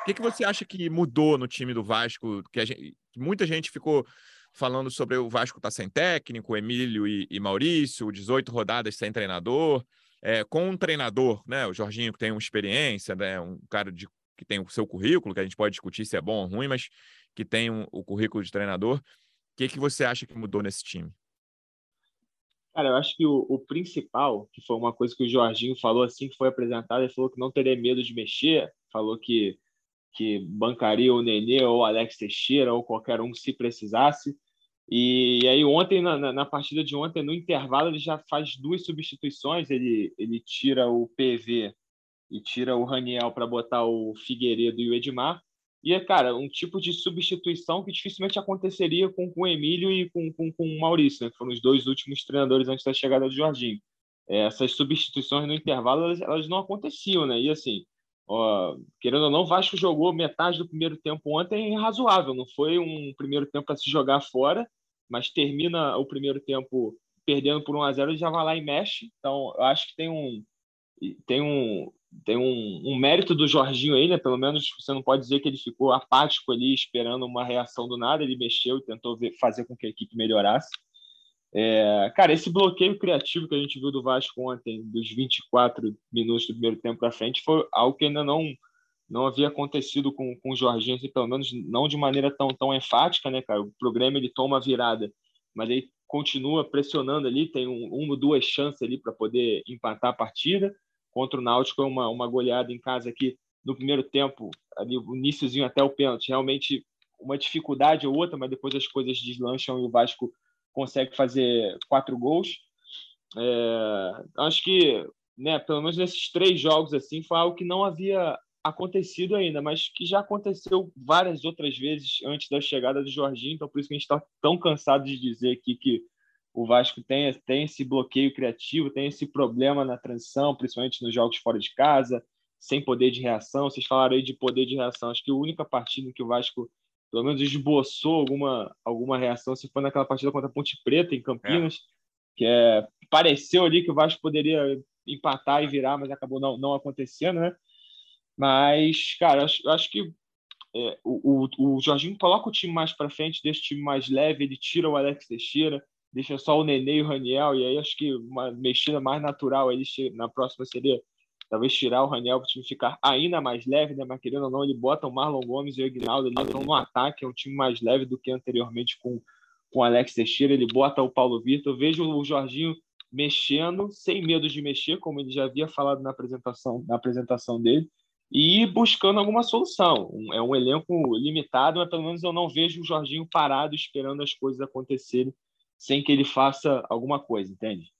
S2: O que, que você acha que mudou no time do Vasco? Que, gente, muita gente ficou falando sobre o Vasco estar tá sem técnico, Emílio e, e Maurício, 18 rodadas sem treinador. É, com um treinador, né? O Jorginho que tem uma experiência, né? Um cara de, que tem o seu currículo, que a gente pode discutir se é bom ou ruim, mas que tem um, o currículo de treinador. O que, que você acha que mudou nesse time?
S3: Cara, eu acho que o, o, principal, que foi uma coisa que o Jorginho falou assim que foi apresentado, ele falou que não teria medo de mexer, falou que, que bancaria o Nenê ou o Alex Teixeira ou qualquer um se precisasse. E, e aí ontem, na, na, na, partida de ontem, no intervalo, ele já faz duas substituições, ele, ele tira o PV e tira o Raniel para botar o Figueiredo e o Edmar, e é, cara, um tipo de substituição que dificilmente aconteceria com, com o Emílio e com, com, com o Maurício, né? que foram os dois últimos treinadores antes da chegada do Jorginho. É, essas substituições no intervalo, elas, elas, não aconteciam, né? E assim, ó, querendo ou não, o Vasco jogou metade do primeiro tempo ontem razoável. Não foi um primeiro tempo para se jogar fora, mas termina o primeiro tempo perdendo por 1 a 0 e já vai lá e mexe. Então, eu acho que tem um, tem um, tem um, um, mérito do Jorginho aí, né? Pelo menos você não pode dizer que ele ficou apático ali, esperando uma reação do nada. Ele mexeu e tentou ver, fazer com que a equipe melhorasse. É, cara, esse bloqueio criativo que a gente viu do Vasco ontem, dos 24 minutos do primeiro tempo para frente, foi algo que ainda não não havia acontecido com, com o Jorginho, assim, pelo menos não de maneira tão, tão enfática, né, cara? O programa ele toma a virada, mas ele continua pressionando ali, tem um, uma ou duas chances ali para poder empatar a partida contra o Náutico, é uma, uma goleada em casa aqui no primeiro tempo, ali o iníciozinho até o pênalti, realmente uma dificuldade ou outra, mas depois as coisas deslancham e o Vasco consegue fazer quatro gols. É, acho que, né, pelo menos nesses três jogos assim, foi algo que não havia acontecido ainda, mas que já aconteceu várias outras vezes antes da chegada do Jorginho, então por isso que a gente está tão cansado de dizer aqui que o Vasco tem, tem esse bloqueio criativo, tem esse problema na transição, principalmente nos jogos fora de casa, sem poder de reação. Vocês falaram aí de poder de reação. Acho que a única partida que o Vasco, pelo menos, esboçou alguma, alguma reação se foi naquela partida contra a Ponte Preta, em Campinas, é. que é, pareceu ali que o Vasco poderia empatar e virar, mas acabou não, não acontecendo, né? Mas, cara, acho, acho que é, o, o, o Jorginho coloca o time mais para frente, deixa o time mais leve, ele tira o Alex Teixeira, deixa só o Nenê e o Raniel, e aí acho que uma mexida mais natural aí na próxima seria talvez tirar o Raniel para o time ficar ainda mais leve, né? Mas querendo ou não, ele bota o Marlon Gomes e o Ignaldo ali então, no ataque, é um time mais leve do que anteriormente com, com Alex Teixeira, ele bota o Paulo Vitor, eu vejo o Jorginho mexendo, sem medo de mexer, como ele já havia falado na apresentação, na apresentação dele, e buscando alguma solução. é um elenco limitado, mas pelo menos eu não vejo o Jorginho parado esperando as coisas acontecerem sem que ele faça alguma coisa, entende?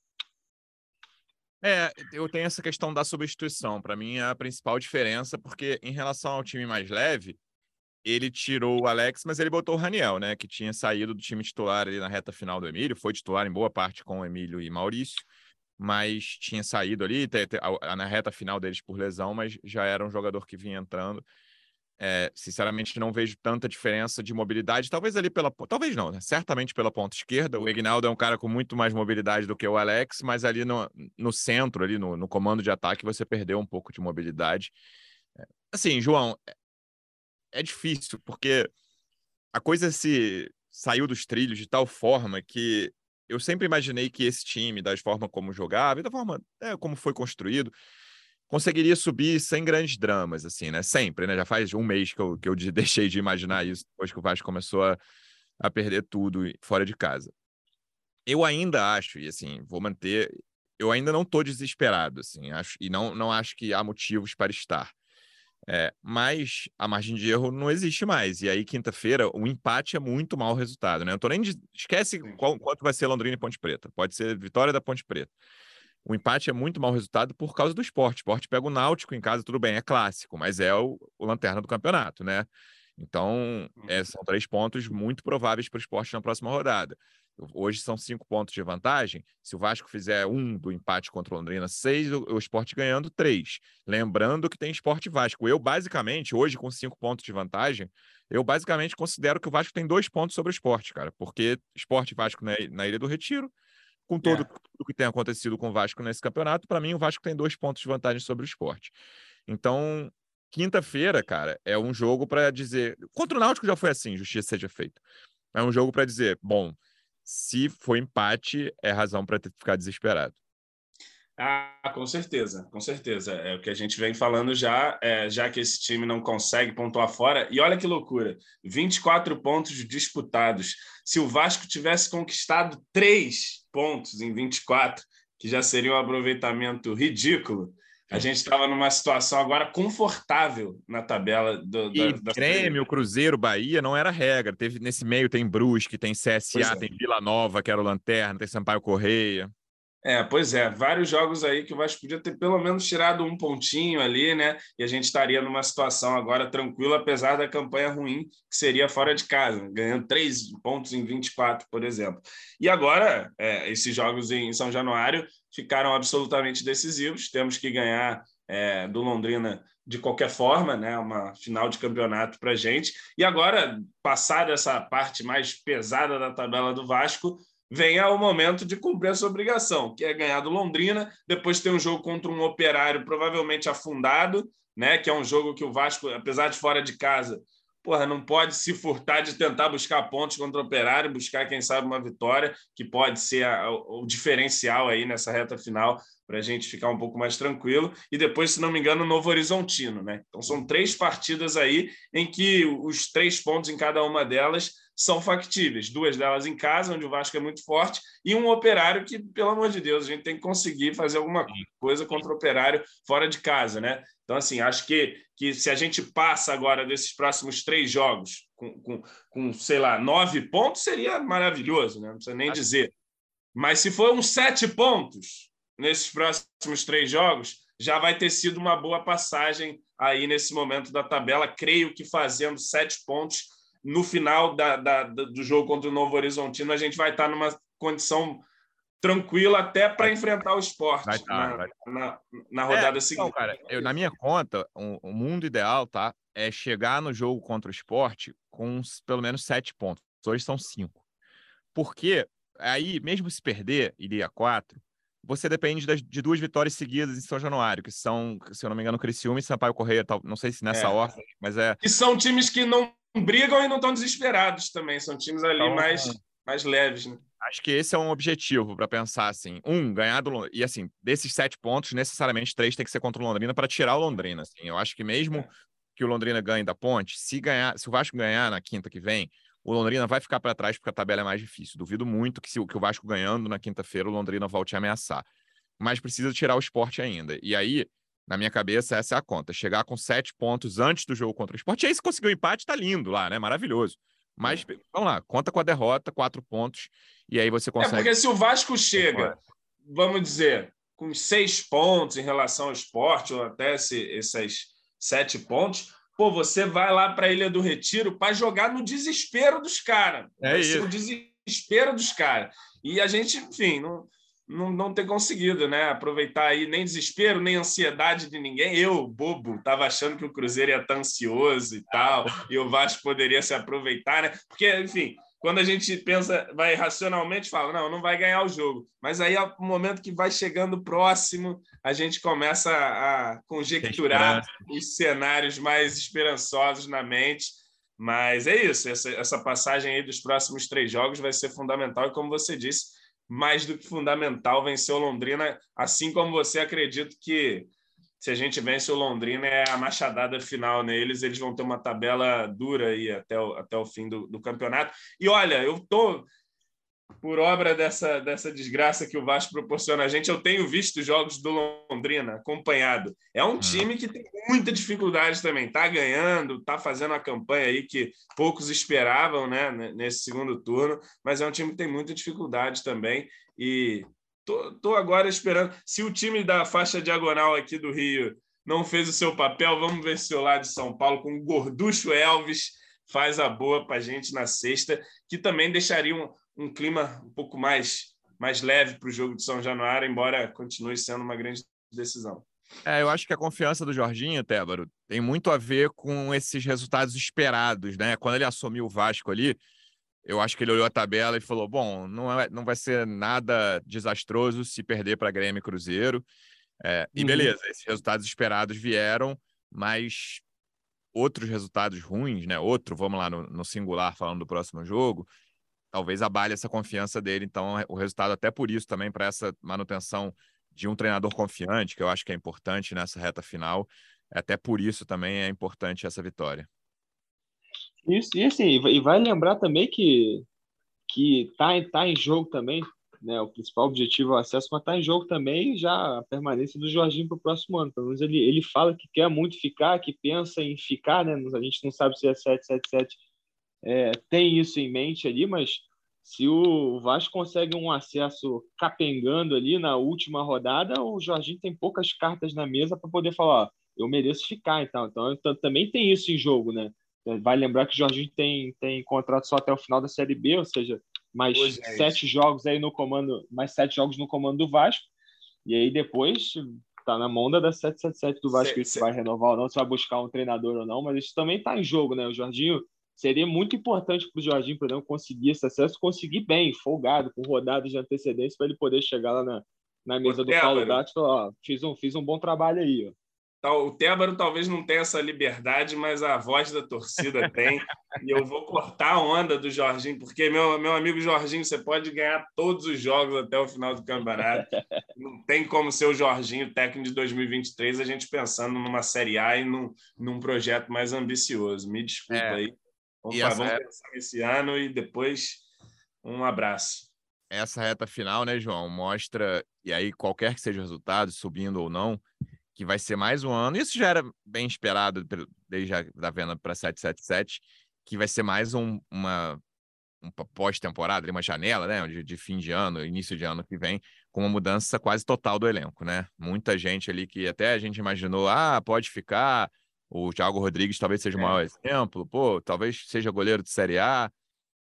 S2: É, eu tenho essa questão da substituição. Para mim, é a principal diferença, porque em relação ao time mais leve, ele tirou o Alex, mas ele botou o Raniel, né? Que tinha saído do time titular ali na reta final do Emílio, foi titular em boa parte com o Emílio e Maurício, mas tinha saído ali na reta final deles por lesão, mas já era um jogador que vinha entrando. É, sinceramente, não vejo tanta diferença de mobilidade. Talvez ali pela. Talvez não, né? certamente pela ponta esquerda. O Ignaldo é um cara com muito mais mobilidade do que o Alex, mas ali no, no centro, ali no, no comando de ataque, você perdeu um pouco de mobilidade. É, assim, João, é, é difícil, porque a coisa se saiu dos trilhos de tal forma que eu sempre imaginei que esse time, da forma como jogava e da forma é, como foi construído, conseguiria subir sem grandes dramas, assim, né? Sempre, né? Já faz um mês que eu, que eu deixei de imaginar isso, depois que o Vasco começou a, a perder tudo fora de casa. Eu ainda acho, e assim, vou manter, eu ainda não estou desesperado, assim, acho, e não, não acho que há motivos para estar. É, mas a margem de erro não existe mais. E aí, quinta-feira, o empate é muito mau resultado, né? Eu tô nem de... Esquece qual, quanto vai ser Londrina e Ponte Preta. Pode ser vitória da Ponte Preta. O empate é muito mau resultado por causa do esporte. O esporte pega o Náutico em casa, tudo bem, é clássico, mas é o, o lanterna do campeonato, né? Então, é, uhum. são três pontos muito prováveis para o esporte na próxima rodada. Hoje são cinco pontos de vantagem. Se o Vasco fizer um do empate contra o Londrina, seis, o, o esporte ganhando três. Lembrando que tem esporte Vasco. Eu, basicamente, hoje, com cinco pontos de vantagem, eu basicamente considero que o Vasco tem dois pontos sobre o esporte, cara. Porque esporte Vasco na, na Ilha do Retiro com todo é. o que tem acontecido com o Vasco nesse campeonato, para mim o Vasco tem dois pontos de vantagem sobre o esporte. Então, quinta-feira, cara, é um jogo para dizer. Contra o Náutico já foi assim, justiça seja feita. É um jogo para dizer, bom, se for empate, é razão para ficar desesperado.
S4: Ah, com certeza, com certeza. É o que a gente vem falando já, é, já que esse time não consegue pontuar fora. E olha que loucura: 24 pontos disputados. Se o Vasco tivesse conquistado três pontos em 24, que já seria um aproveitamento ridículo, a gente estava numa situação agora confortável na tabela do
S2: e da, da Grêmio, Cruzeiro, Bahia não era regra. Teve nesse meio tem Brusque, tem CSA, é. tem Vila Nova, que era o Lanterna, tem Sampaio Correia.
S4: É, pois é, vários jogos aí que o Vasco podia ter pelo menos tirado um pontinho ali, né? E a gente estaria numa situação agora tranquila, apesar da campanha ruim, que seria fora de casa, ganhando três pontos em 24, por exemplo. E agora, é, esses jogos em São Januário ficaram absolutamente decisivos. Temos que ganhar é, do Londrina de qualquer forma, né? Uma final de campeonato para gente. E agora, passada essa parte mais pesada da tabela do Vasco, venha o momento de cumprir essa obrigação, que é ganhar do Londrina, depois ter um jogo contra um operário provavelmente afundado, né? Que é um jogo que o Vasco, apesar de fora de casa, porra, não pode se furtar de tentar buscar pontos contra o operário, buscar, quem sabe, uma vitória, que pode ser a, o diferencial aí nessa reta final para a gente ficar um pouco mais tranquilo. E depois, se não me engano, o Novo Horizontino, né? Então são três partidas aí em que os três pontos em cada uma delas são factíveis. Duas delas em casa, onde o Vasco é muito forte, e um operário que, pelo amor de Deus, a gente tem que conseguir fazer alguma coisa contra o operário fora de casa, né? Então, assim, acho que, que se a gente passa agora desses próximos três jogos com, com, com sei lá, nove pontos, seria maravilhoso, né? Não precisa nem dizer. Mas se for uns sete pontos nesses próximos três jogos, já vai ter sido uma boa passagem aí nesse momento da tabela. Creio que fazendo sete pontos no final da, da, do jogo contra o Novo Horizontino, a gente vai estar numa condição tranquila até para enfrentar o esporte vai tá, na, vai tá. na, na, rodada é, seguinte. Então,
S2: cara, eu, na minha conta, o, o, mundo ideal tá, é chegar no jogo contra o esporte com pelo menos sete pontos. Hoje são cinco. Porque aí, mesmo se perder, iria quatro, você depende das, de duas vitórias seguidas em São Januário, que são, se eu não me engano, Criciúma e Sampaio Correia, tal, não sei se nessa é. ordem, mas é...
S4: E são times que não brigam e não estão desesperados também, são times ali então, mais, mais leves, né?
S2: Acho que esse é um objetivo para pensar assim. Um, ganhar do Londrina. E assim, desses sete pontos, necessariamente três tem que ser contra o Londrina para tirar o Londrina. Assim. Eu acho que mesmo é. que o Londrina ganhe da ponte, se ganhar, se o Vasco ganhar na quinta que vem, o Londrina vai ficar para trás porque a tabela é mais difícil. Duvido muito que, se, que o Vasco ganhando na quinta-feira, o Londrina volte a ameaçar. Mas precisa tirar o esporte ainda. E aí, na minha cabeça, essa é a conta. Chegar com sete pontos antes do jogo contra o esporte. E aí, se conseguir o um empate, tá lindo lá, né? Maravilhoso. Mas, é. vamos lá, conta com a derrota, quatro pontos, e aí você consegue.
S4: É porque se o Vasco chega, vamos dizer, com seis pontos em relação ao esporte, ou até esse, esses sete pontos, pô, você vai lá para a Ilha do Retiro para jogar no desespero dos caras.
S2: É isso.
S4: O desespero dos caras. E a gente, enfim, não não, não ter conseguido, né? Aproveitar aí nem desespero, nem ansiedade de ninguém. Eu, bobo, estava achando que o Cruzeiro ia estar ansioso e tal, e o Vasco poderia se aproveitar, né? Porque, enfim, quando a gente pensa, vai racionalmente, fala, não, não vai ganhar o jogo. Mas aí, ao momento que vai chegando próximo, a gente começa a conjecturar os cenários mais esperançosos na mente. Mas é isso, essa, essa passagem aí dos próximos três jogos vai ser fundamental. E como você disse, mais do que fundamental vencer o Londrina, assim como você acredita que se a gente vence o Londrina é a machadada final neles, eles vão ter uma tabela dura aí até o, até o fim do, do campeonato. E olha, eu tô por obra dessa, dessa desgraça que o Vasco proporciona a gente, eu tenho visto jogos do Londrina acompanhado. É um hum. time que tem muita dificuldade também. Está ganhando, está fazendo a campanha aí que poucos esperavam né, nesse segundo turno, mas é um time que tem muita dificuldade também. E tô, tô agora esperando. Se o time da faixa diagonal aqui do Rio não fez o seu papel, vamos ver se o lado de São Paulo com o Gorducho Elvis faz a boa para a gente na sexta, que também deixaria um, um clima um pouco mais, mais leve para o jogo de São Januário, embora continue sendo uma grande decisão.
S2: É, eu acho que a confiança do Jorginho, Tébaro, tem muito a ver com esses resultados esperados, né? Quando ele assumiu o Vasco ali, eu acho que ele olhou a tabela e falou: bom, não, é, não vai ser nada desastroso se perder para Grêmio e Cruzeiro. É, e uhum. beleza, esses resultados esperados vieram, mas outros resultados ruins, né? Outro, vamos lá no, no singular falando do próximo jogo, talvez abale essa confiança dele. Então, o resultado, até por isso, também para essa manutenção de um treinador confiante, que eu acho que é importante nessa reta final. Até por isso também é importante essa vitória.
S3: Isso, e assim, e vai lembrar também que que tá, tá em jogo também, né? O principal objetivo é o acesso, mas tá em jogo também já a permanência do Jorginho para o próximo ano. Pelo menos ele, ele fala que quer muito ficar, que pensa em ficar, né? A gente não sabe se é 777 é, tem isso em mente ali, mas se o Vasco consegue um acesso capengando ali na última rodada, o Jorginho tem poucas cartas na mesa para poder falar, ó, eu mereço ficar, então. então. Então também tem isso em jogo, né? Vai lembrar que o Jorginho tem, tem contrato só até o final da Série B, ou seja, mais é sete jogos aí no comando, mais sete jogos no comando do Vasco. E aí depois tá na mão da 777 do Vasco se vai renovar ou não, se vai buscar um treinador ou não, mas isso também tá em jogo, né? O Jorginho seria muito importante para o Jorginho, por exemplo, conseguir esse acesso, conseguir bem, folgado, com rodadas de antecedência, para ele poder chegar lá na, na mesa do Paulo Gato e falar: ó, fiz um, fiz um bom trabalho aí, ó.
S4: O Tébaro talvez não tenha essa liberdade, mas a voz da torcida tem. e eu vou cortar a onda do Jorginho, porque, meu, meu amigo Jorginho, você pode ganhar todos os jogos até o final do campeonato. Não tem como ser o Jorginho, técnico de 2023, a gente pensando numa Série A e num, num projeto mais ambicioso. Me desculpa é. aí. Vamos, vamos é... pensar nesse ano e depois um abraço.
S2: Essa reta final, né, João, mostra, e aí qualquer que seja o resultado, subindo ou não, que vai ser mais um ano. Isso já era bem esperado desde a da venda para 777, que vai ser mais um, uma, uma pós-temporada, uma janela, né, de, de, fim de ano, início de ano que vem, com uma mudança quase total do elenco, né? Muita gente ali que até a gente imaginou, ah, pode ficar. O Thiago Rodrigues talvez seja o maior é. exemplo, pô, talvez seja goleiro de Série A.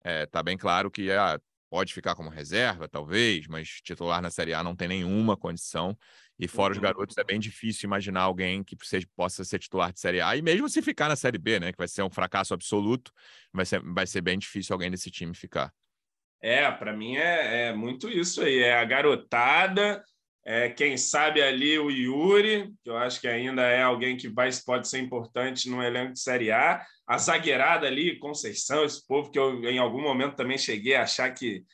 S2: É, tá bem claro que ah, pode ficar como reserva, talvez, mas titular na Série A não tem nenhuma condição. E fora uhum. os garotos, é bem difícil imaginar alguém que seja, possa ser titular de Série A. E mesmo se ficar na Série B, né? Que vai ser um fracasso absoluto, vai ser, vai ser bem difícil alguém desse time ficar.
S4: É, para mim é, é muito isso aí. É a garotada, é, quem sabe ali o Yuri, que eu acho que ainda é alguém que vai, pode ser importante no elenco de Série A. A zagueirada ali, Conceição, esse povo que eu em algum momento também cheguei a achar que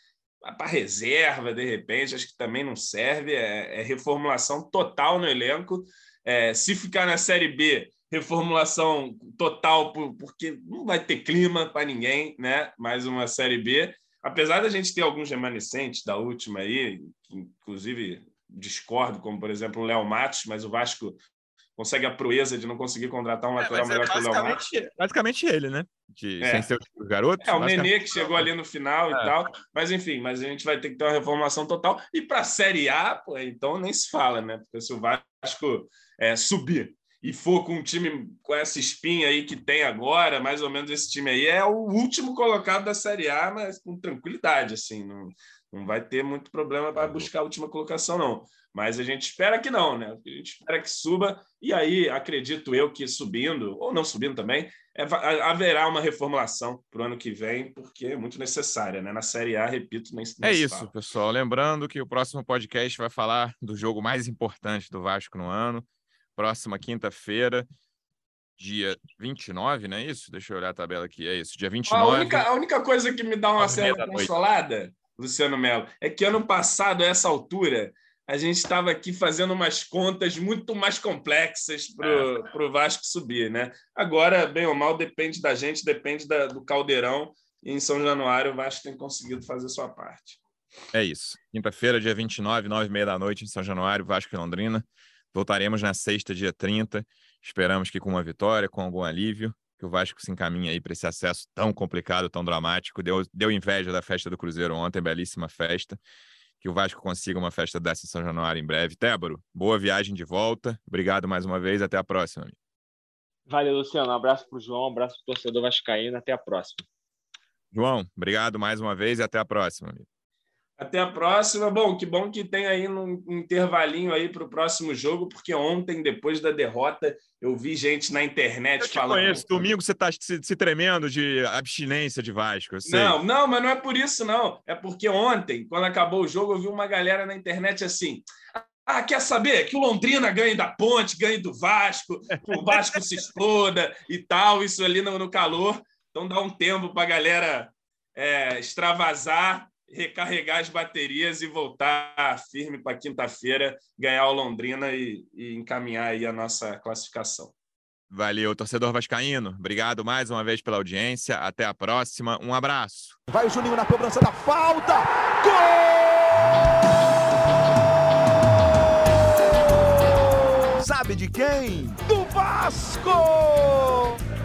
S4: para reserva, de repente, acho que também não serve. É, é reformulação total no elenco. É, se ficar na Série B, reformulação total, porque não vai ter clima para ninguém, né? Mais uma Série B. Apesar da gente ter alguns remanescentes da última aí, inclusive discordo, como por exemplo o Léo Matos, mas o Vasco consegue a proeza de não conseguir contratar um é, lateral é, melhor é que o Léo Matos.
S2: Basicamente ele, né? De, é. Sem ser o garoto.
S4: É, o Nenê que chegou ali no final é. e tal. Mas enfim, mas a gente vai ter que ter uma reformação total. E para a Série A, pô, então nem se fala, né? Porque se o Vasco é, subir e for com um time com essa espinha aí que tem agora, mais ou menos esse time aí, é o último colocado da Série A, mas com tranquilidade, assim, não, não vai ter muito problema para buscar a última colocação, não. Mas a gente espera que não, né? A gente espera que suba, e aí acredito eu que subindo, ou não subindo também, é, haverá uma reformulação para o ano que vem, porque é muito necessária, né? Na Série A, repito, nem,
S2: nem É isso, fala. pessoal. Lembrando que o próximo podcast vai falar do jogo mais importante do Vasco no ano, próxima quinta-feira, dia 29, não é isso? Deixa eu olhar a tabela aqui. É isso, dia 29.
S4: A única, a única coisa que me dá uma certa consolada, Luciano Melo, é que ano passado, a essa altura, a gente estava aqui fazendo umas contas muito mais complexas para o é. Vasco subir, né? Agora, bem ou mal, depende da gente, depende da, do caldeirão. E em São Januário, o Vasco tem conseguido fazer sua parte.
S2: É isso. Quinta-feira, dia 29, nove e meia da noite, em São Januário, Vasco e Londrina. Voltaremos na sexta, dia 30. Esperamos que com uma vitória, com algum alívio, que o Vasco se encaminhe aí para esse acesso tão complicado, tão dramático. Deu, deu inveja da festa do Cruzeiro ontem, belíssima festa que o Vasco consiga uma festa dessa em São Januário em breve. Tébaro, boa viagem de volta. Obrigado mais uma vez. Até a próxima. Amigo.
S3: Valeu, Luciano. Um abraço para o João, um abraço para o torcedor vascaíno. Até a próxima.
S2: João, obrigado mais uma vez e até a próxima. Amigo.
S4: Até a próxima. Bom, que bom que tem aí um intervalinho aí para o próximo jogo, porque ontem, depois da derrota, eu vi gente na internet eu te falando.
S2: Conheço. Domingo você está se, se, tremendo de abstinência de Vasco.
S4: Não, não, mas não é por isso, não. É porque ontem, quando acabou o jogo, eu vi uma galera na internet assim. Ah, quer saber? Que o Londrina ganhe da Ponte, ganhe do Vasco, que o Vasco se exploda e tal, isso ali no, no calor. Então dá um tempo para a galera é, extravasar recarregar as baterias e voltar firme para quinta-feira, ganhar o Londrina e, e encaminhar aí a nossa classificação.
S2: Valeu, torcedor vascaíno. Obrigado mais uma vez pela audiência. Até a próxima. Um abraço.
S6: Vai o Juninho na cobrança da falta. Gol! Sabe de quem? Do Vasco!